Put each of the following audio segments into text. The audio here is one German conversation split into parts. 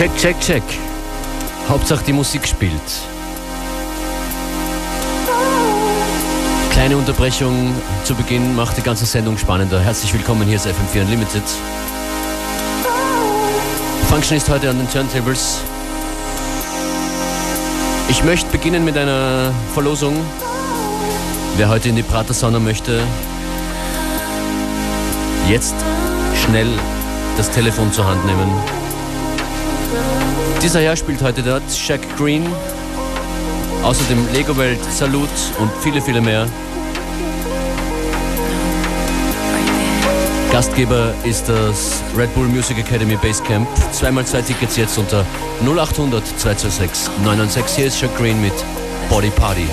Check, check, check. Hauptsache die Musik spielt. Kleine Unterbrechung zu Beginn macht die ganze Sendung spannender. Herzlich willkommen, hier ist FM4 Unlimited. Function ist heute an den Turntables. Ich möchte beginnen mit einer Verlosung. Wer heute in die Prater Sauna möchte, jetzt schnell das Telefon zur Hand nehmen. Dieser Herr spielt heute dort, Shaq Green, außerdem Lego Welt, Salut und viele, viele mehr. Gastgeber ist das Red Bull Music Academy Basecamp. Zweimal zwei Tickets jetzt unter 0800 226 996. Hier ist Shaq Green mit Body Party.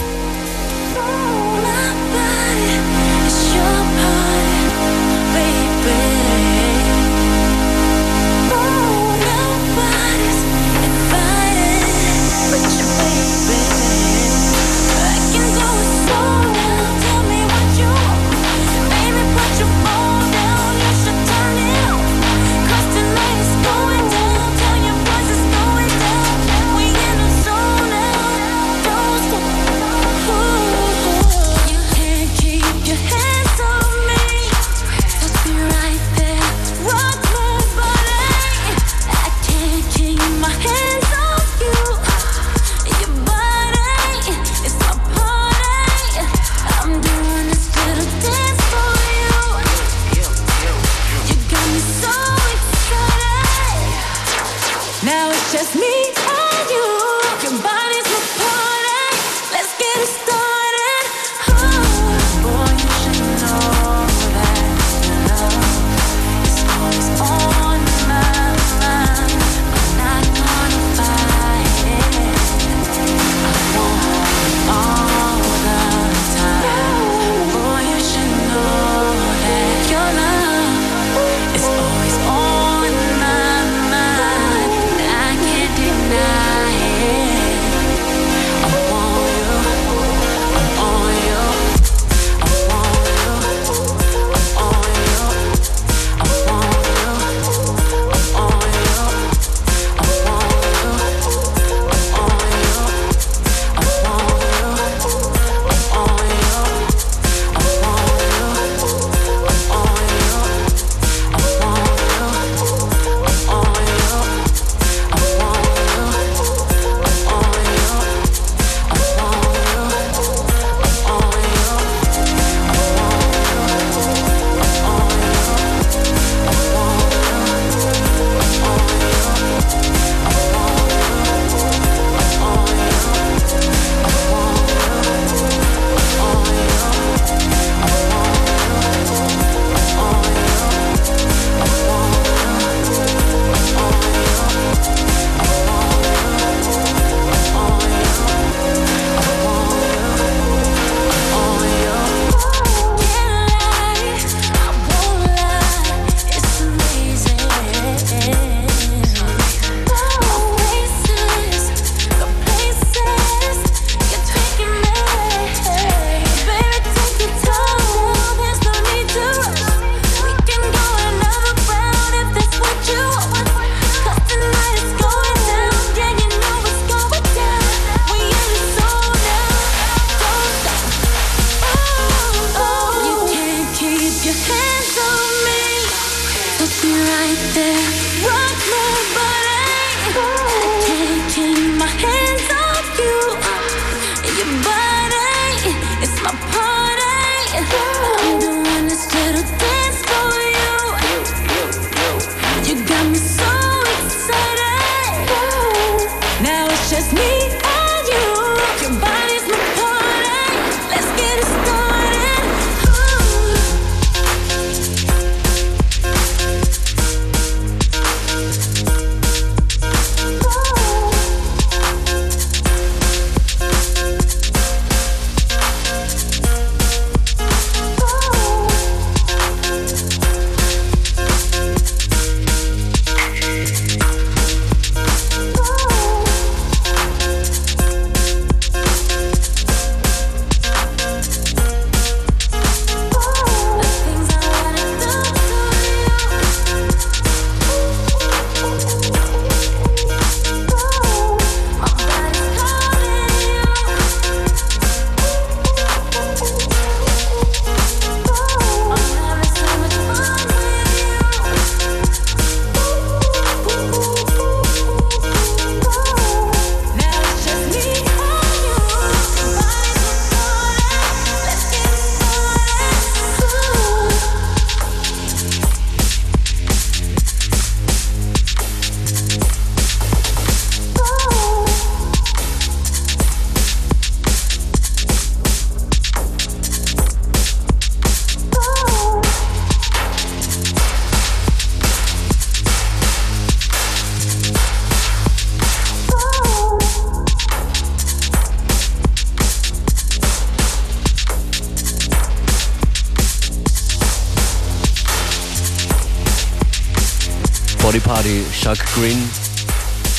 Chuck Green.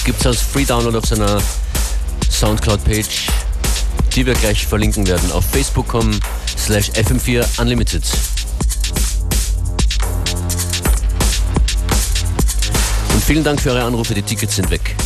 Gibt es als Free Download auf seiner Soundcloud-Page, die wir gleich verlinken werden auf facebook.com slash fm4 unlimited. Und vielen Dank für eure Anrufe, die Tickets sind weg.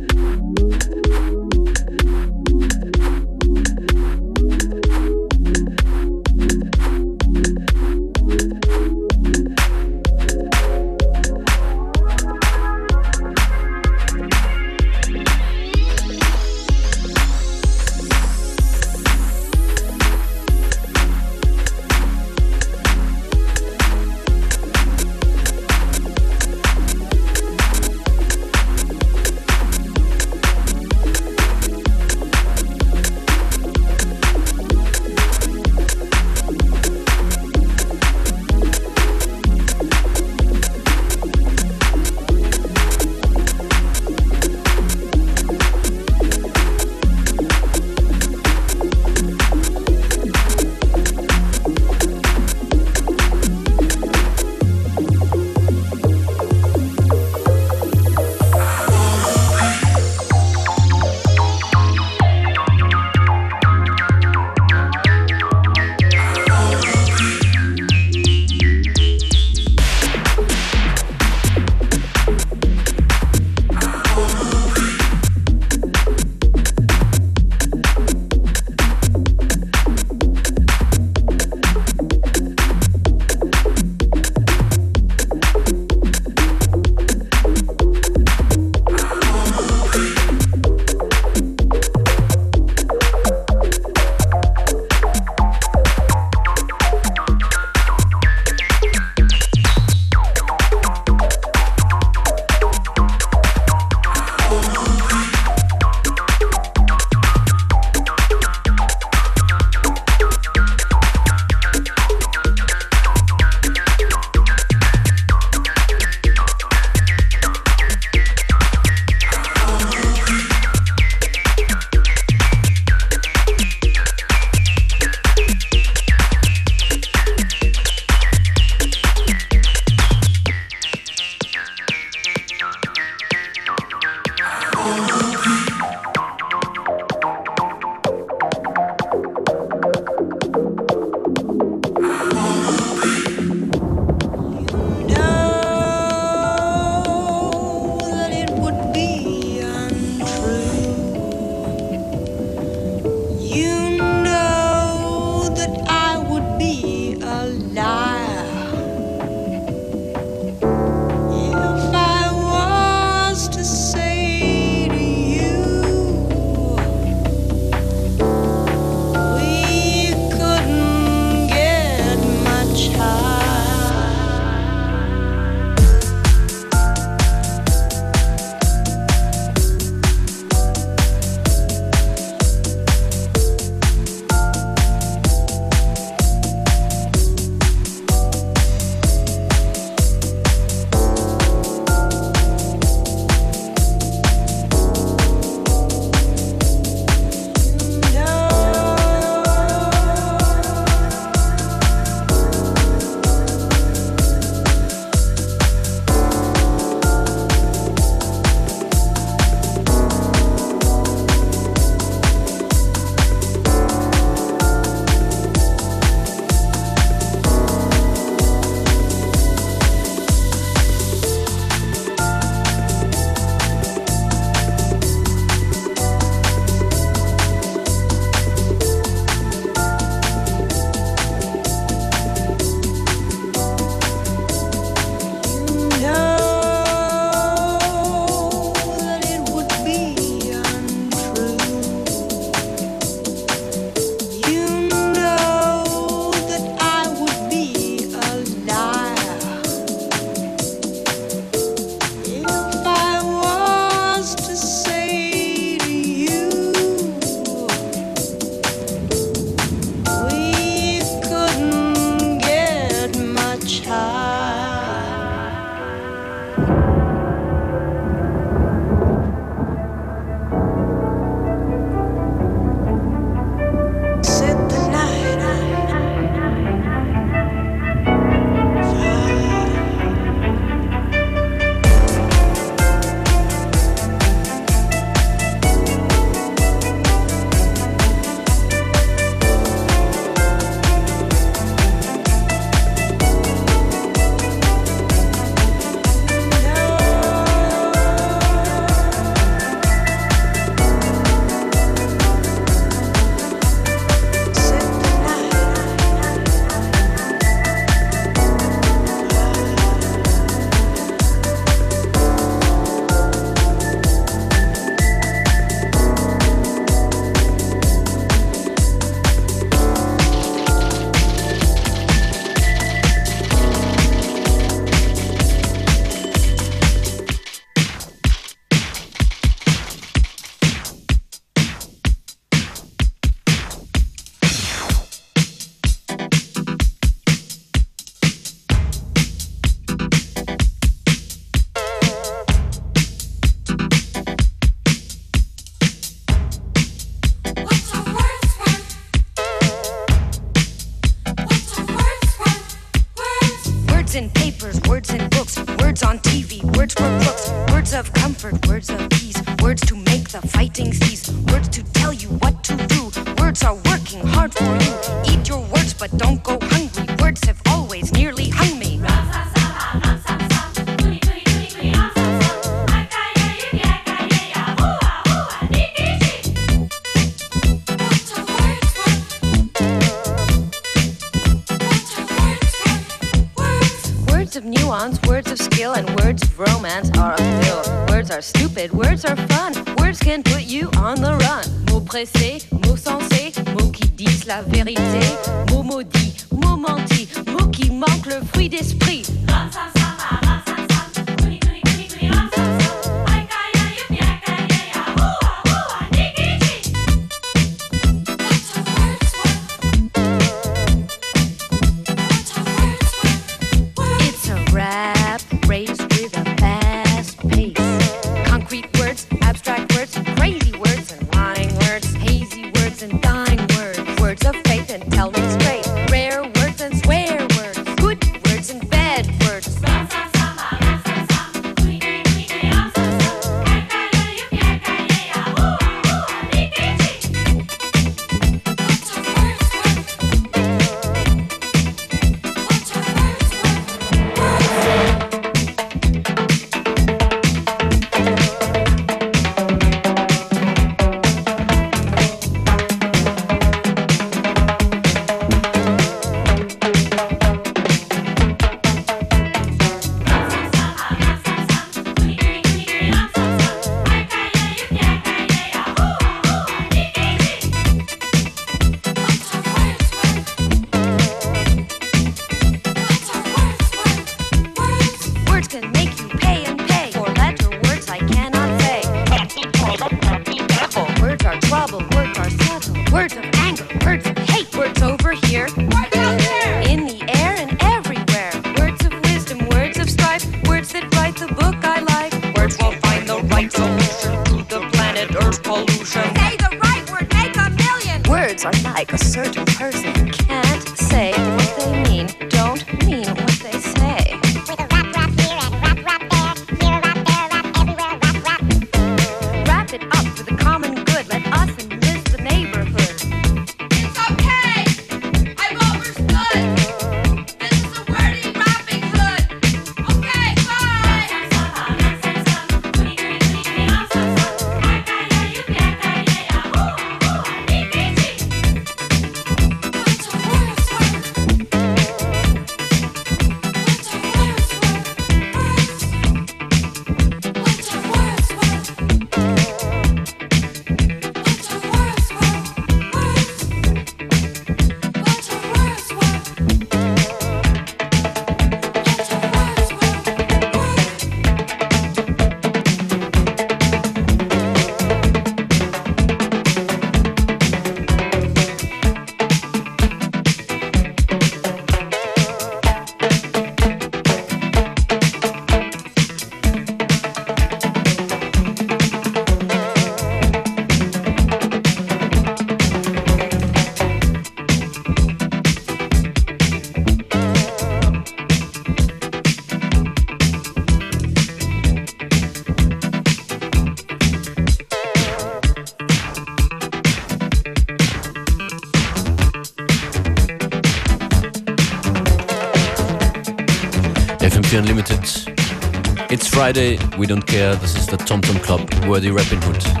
Friday, we don't care. This is the TomTom Tom Club, worthy Robin Hood.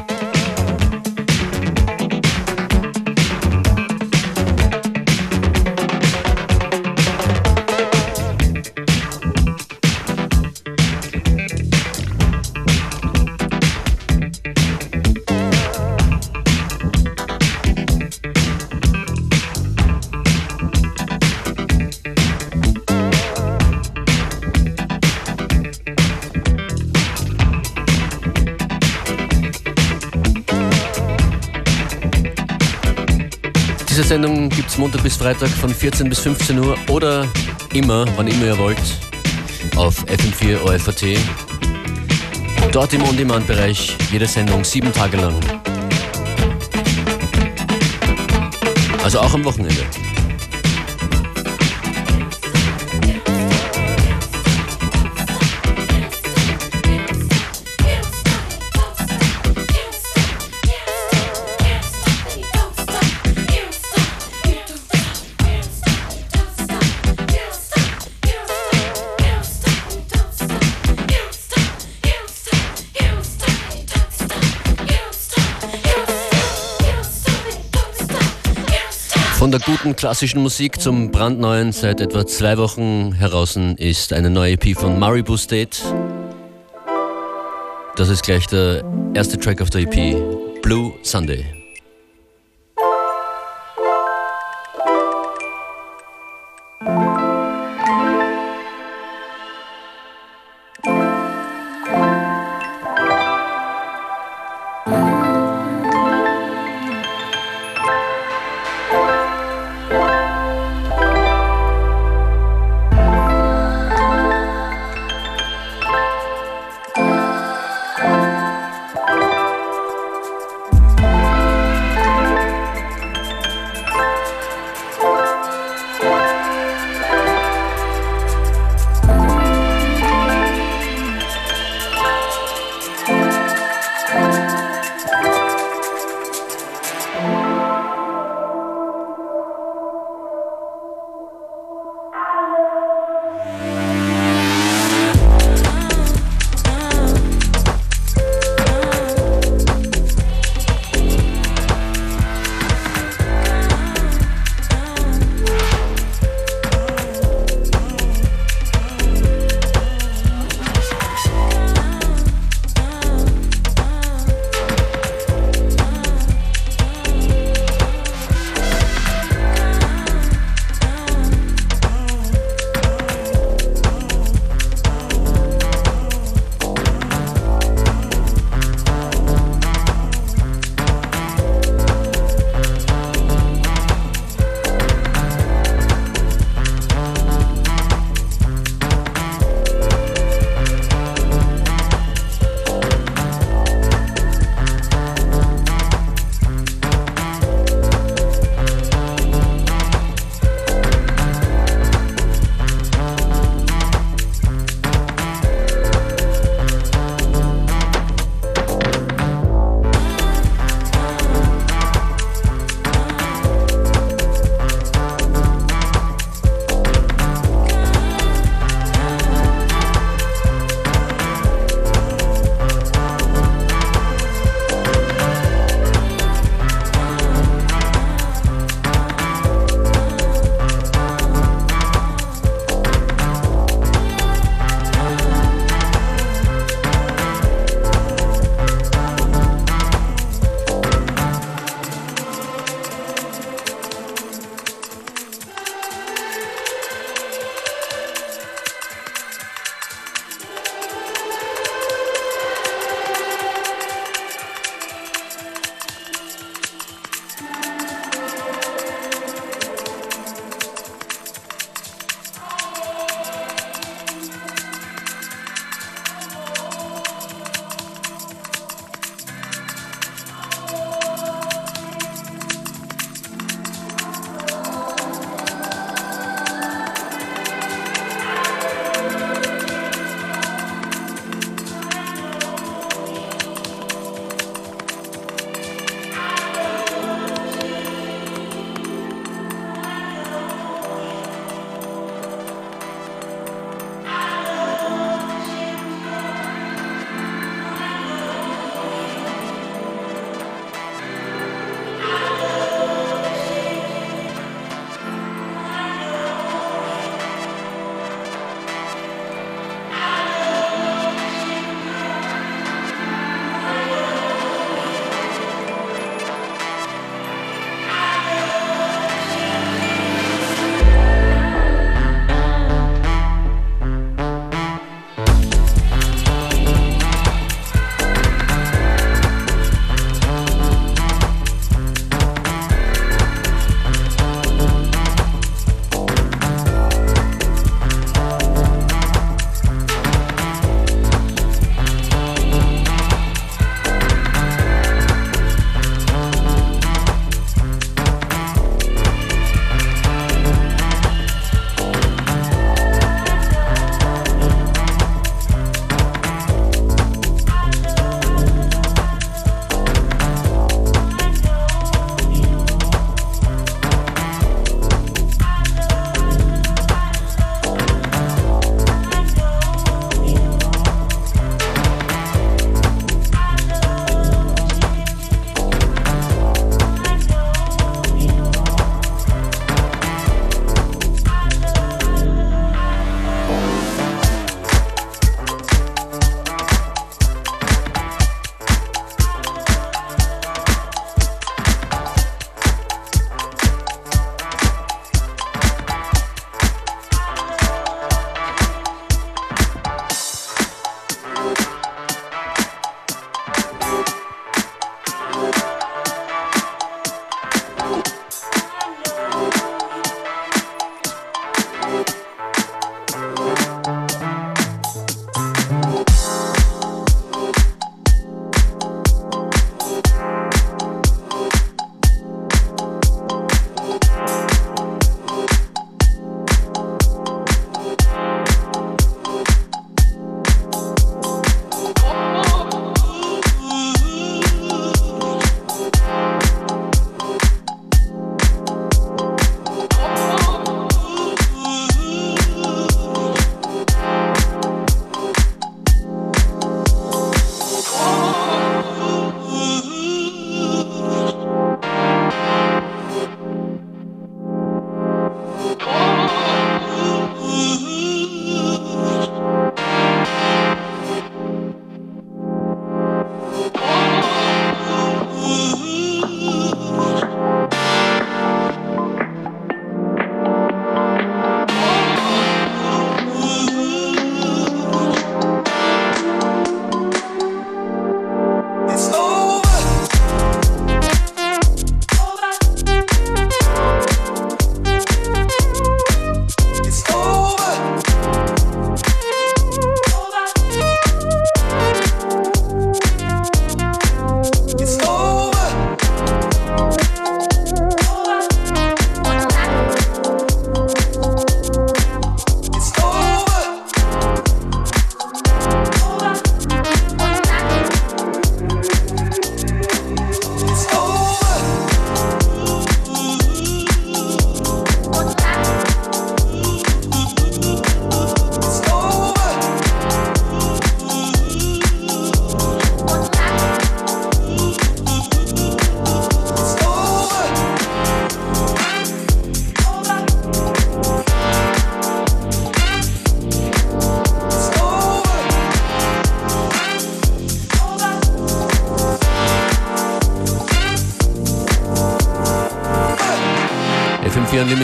Diese Sendung gibt es Montag bis Freitag von 14 bis 15 Uhr oder immer, wann immer ihr wollt, auf FM4 OFAT. Dort im On-Demand-Bereich, jede Sendung sieben Tage lang. Also auch am Wochenende. Guten klassischen Musik zum brandneuen, seit etwa zwei Wochen heraus ist eine neue EP von Maribu State. Das ist gleich der erste Track auf der EP, Blue Sunday.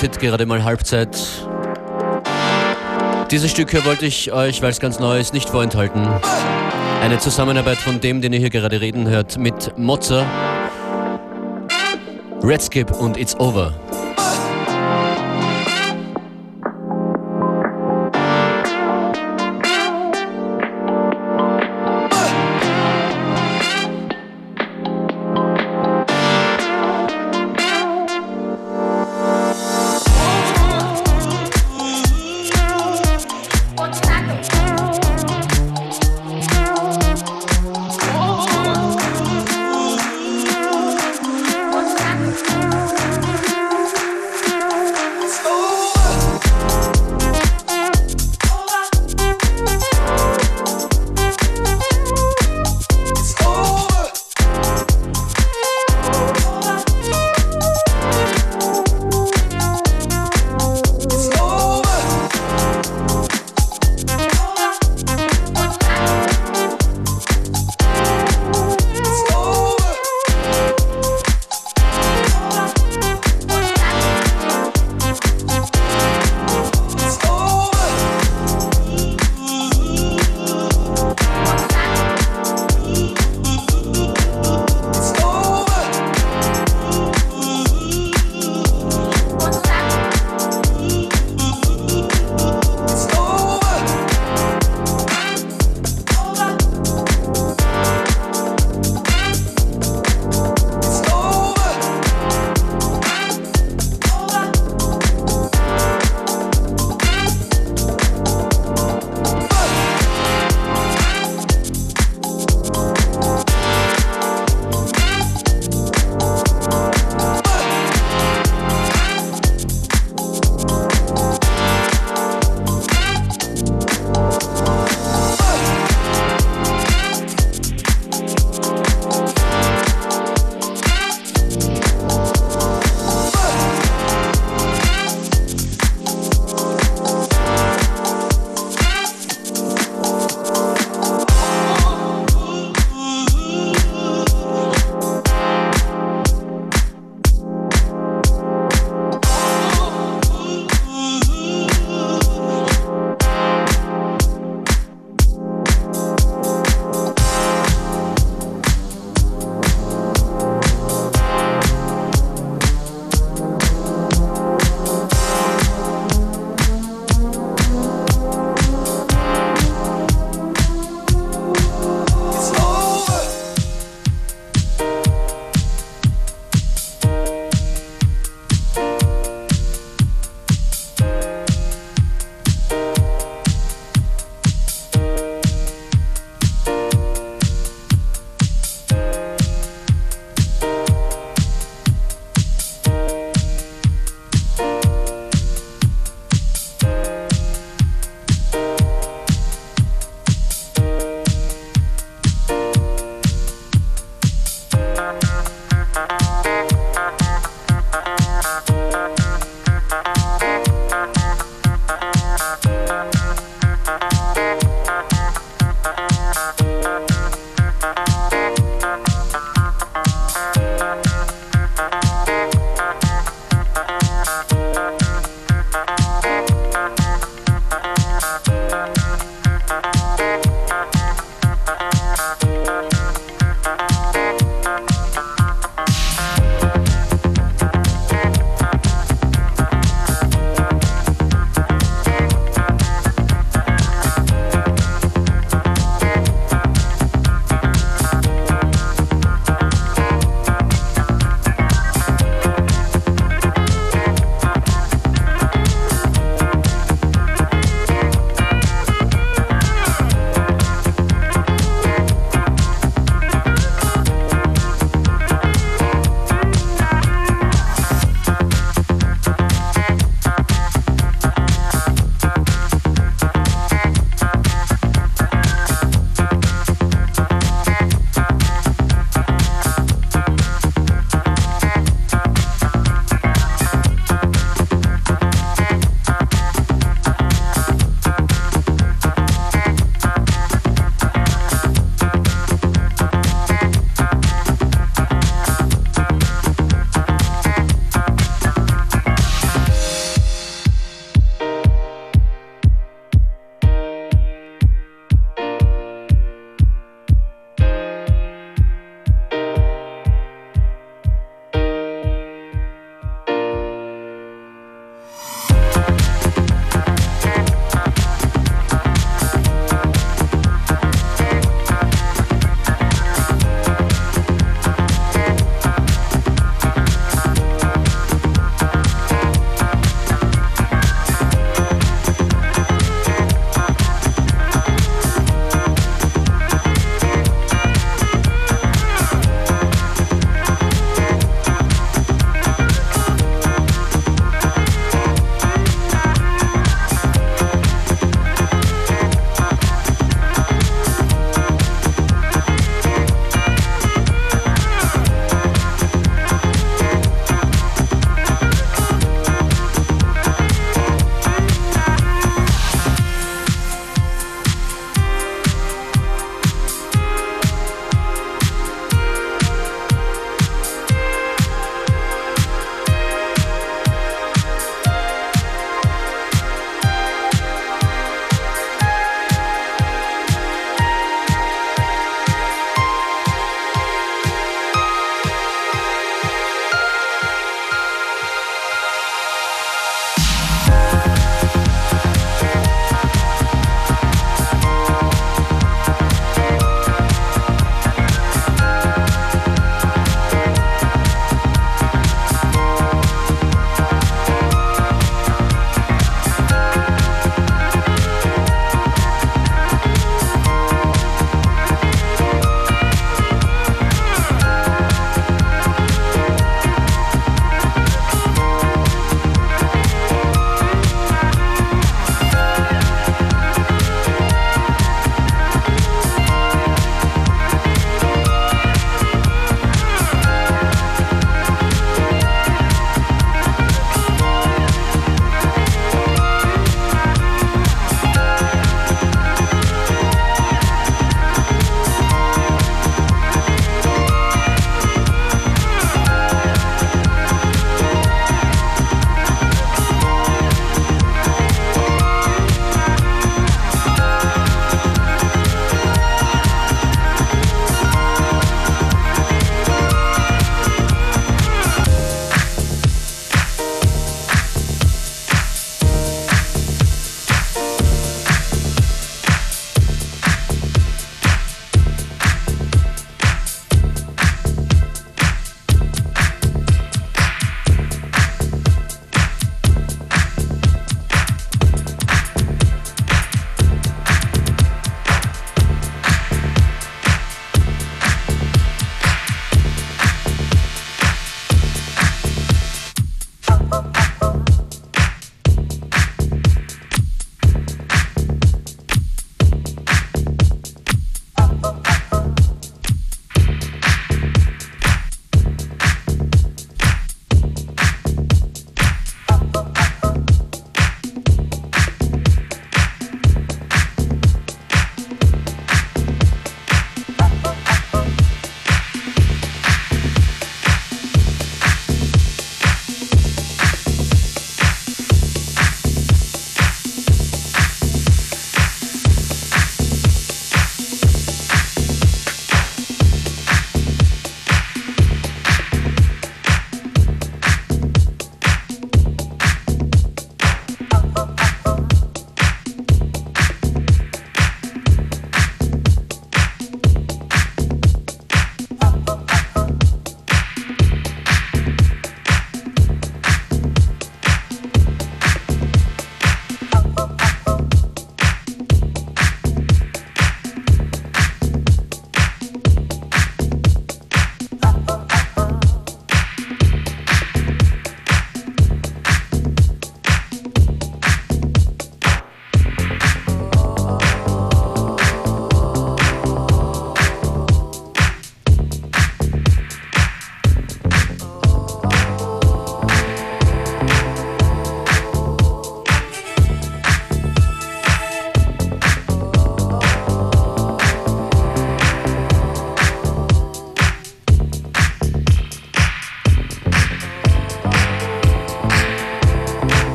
FM4 Unlimited, gerade mal Halbzeit. Dieses Stück hier wollte ich euch, weil es ganz neu ist, nicht vorenthalten. Eine Zusammenarbeit von dem, den ihr hier gerade reden hört, mit Mozza, Redskip und It's Over.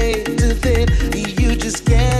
to you just can't.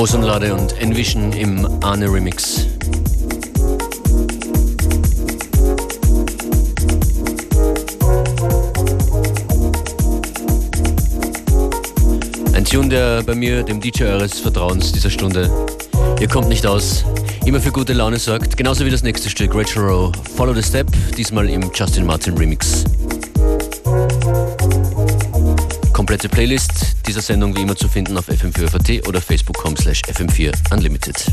Ozonlade und Envision im Arne Remix. Ein Tune, der bei mir, dem DJ eures Vertrauens dieser Stunde, ihr kommt nicht aus, immer für gute Laune sorgt. Genauso wie das nächste Stück, Rachel Rowe, Follow the Step, diesmal im Justin Martin Remix. Komplette Playlist dieser Sendung wie immer zu finden auf fm4.at oder facebook.com slash fm4unlimited.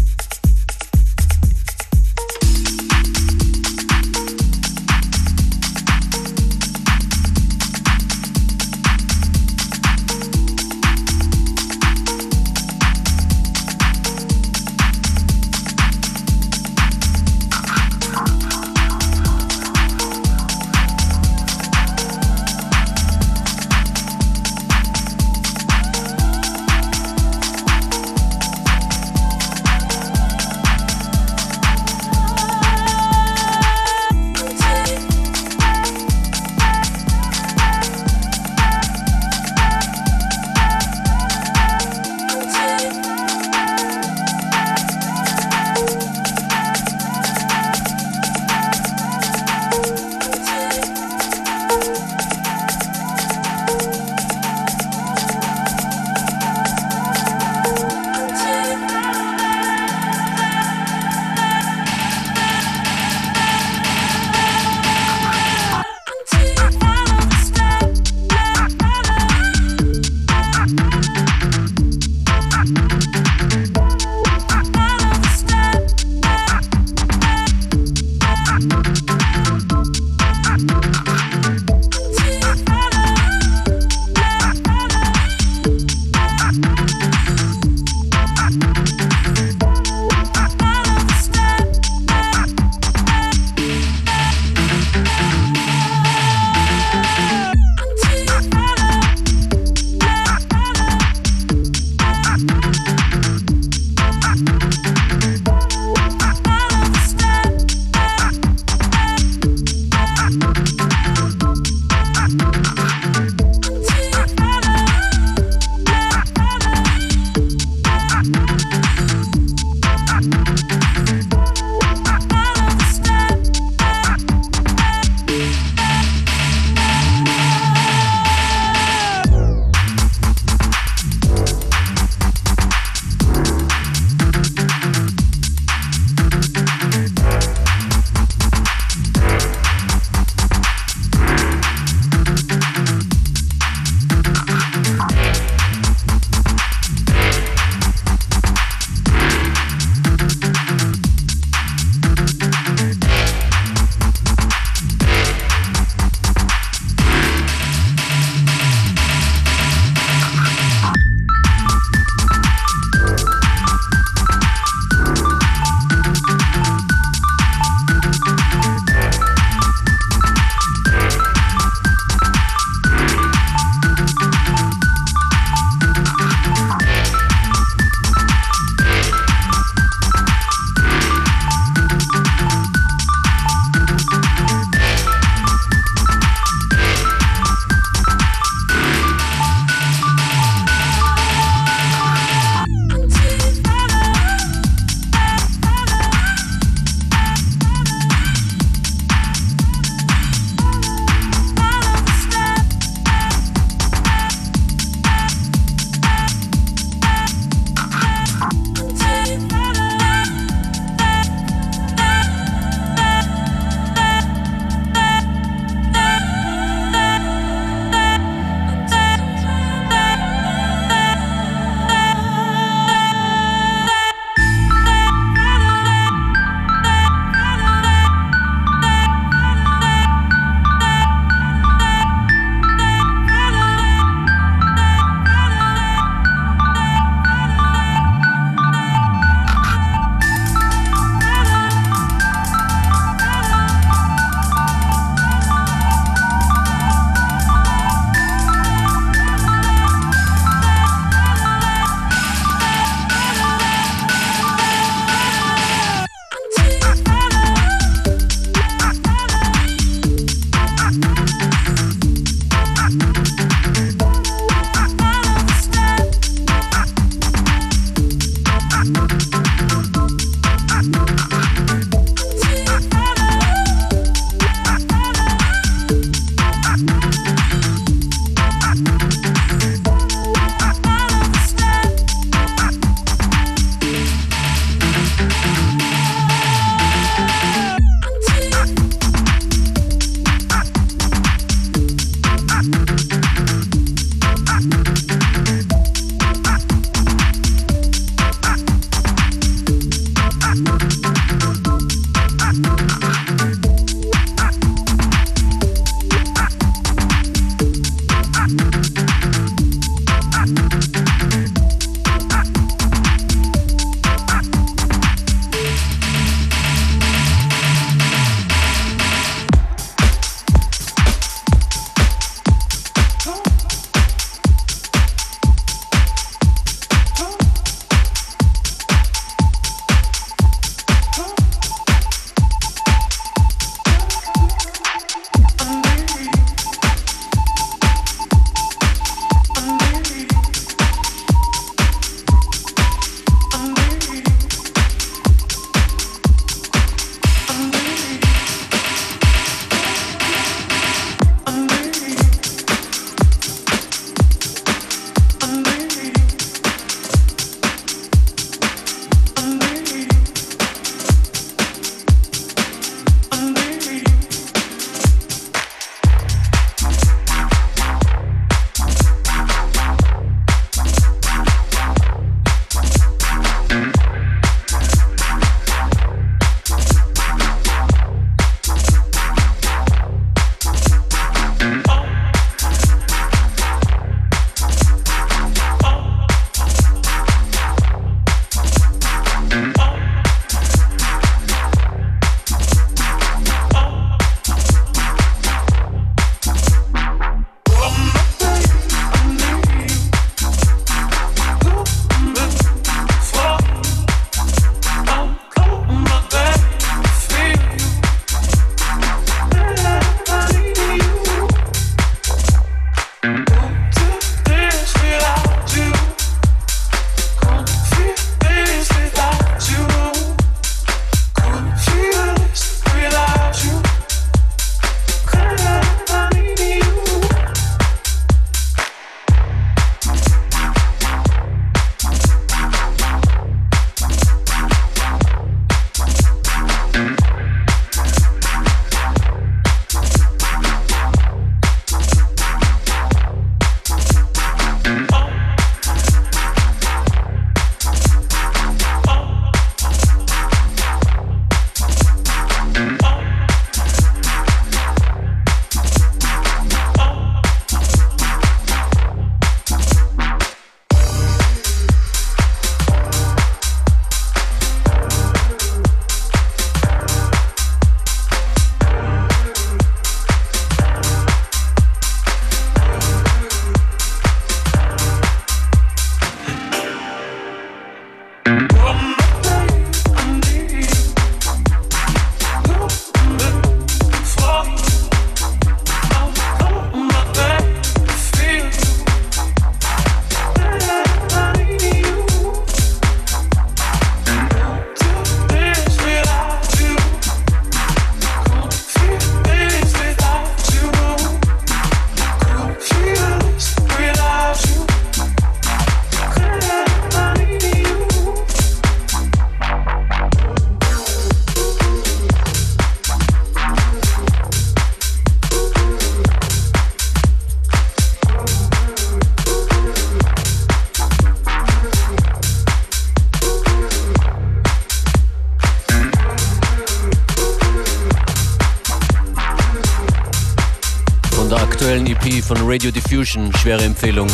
Von Radio Diffusion, schwere Empfehlung.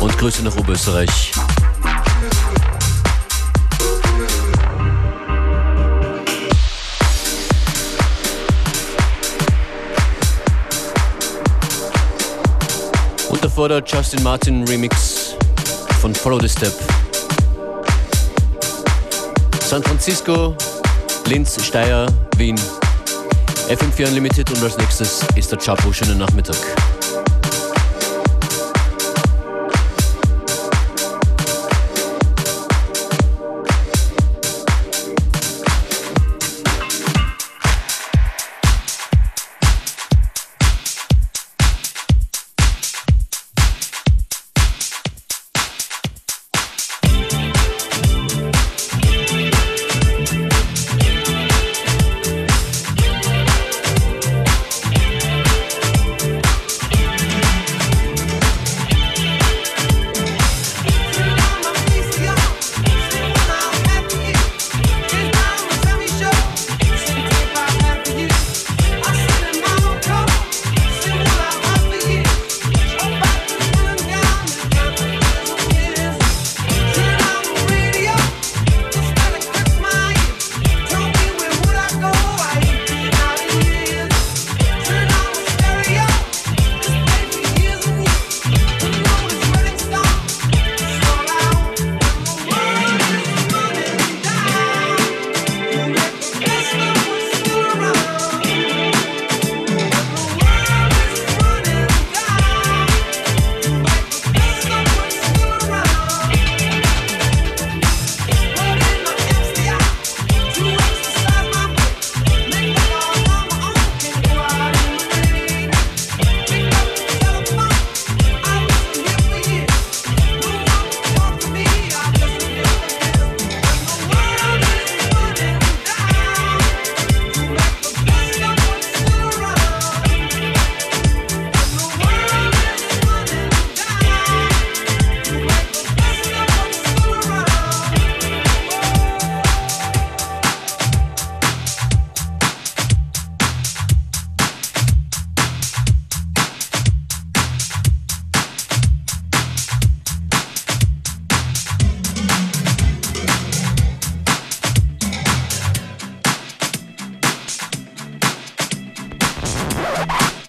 Und Grüße nach Oberösterreich. Und davor der Justin Martin Remix von Follow the Step. San Francisco, Linz, Steyr, Wien. FM4 Unlimited und als nächstes ist der Chapo. Schönen Nachmittag.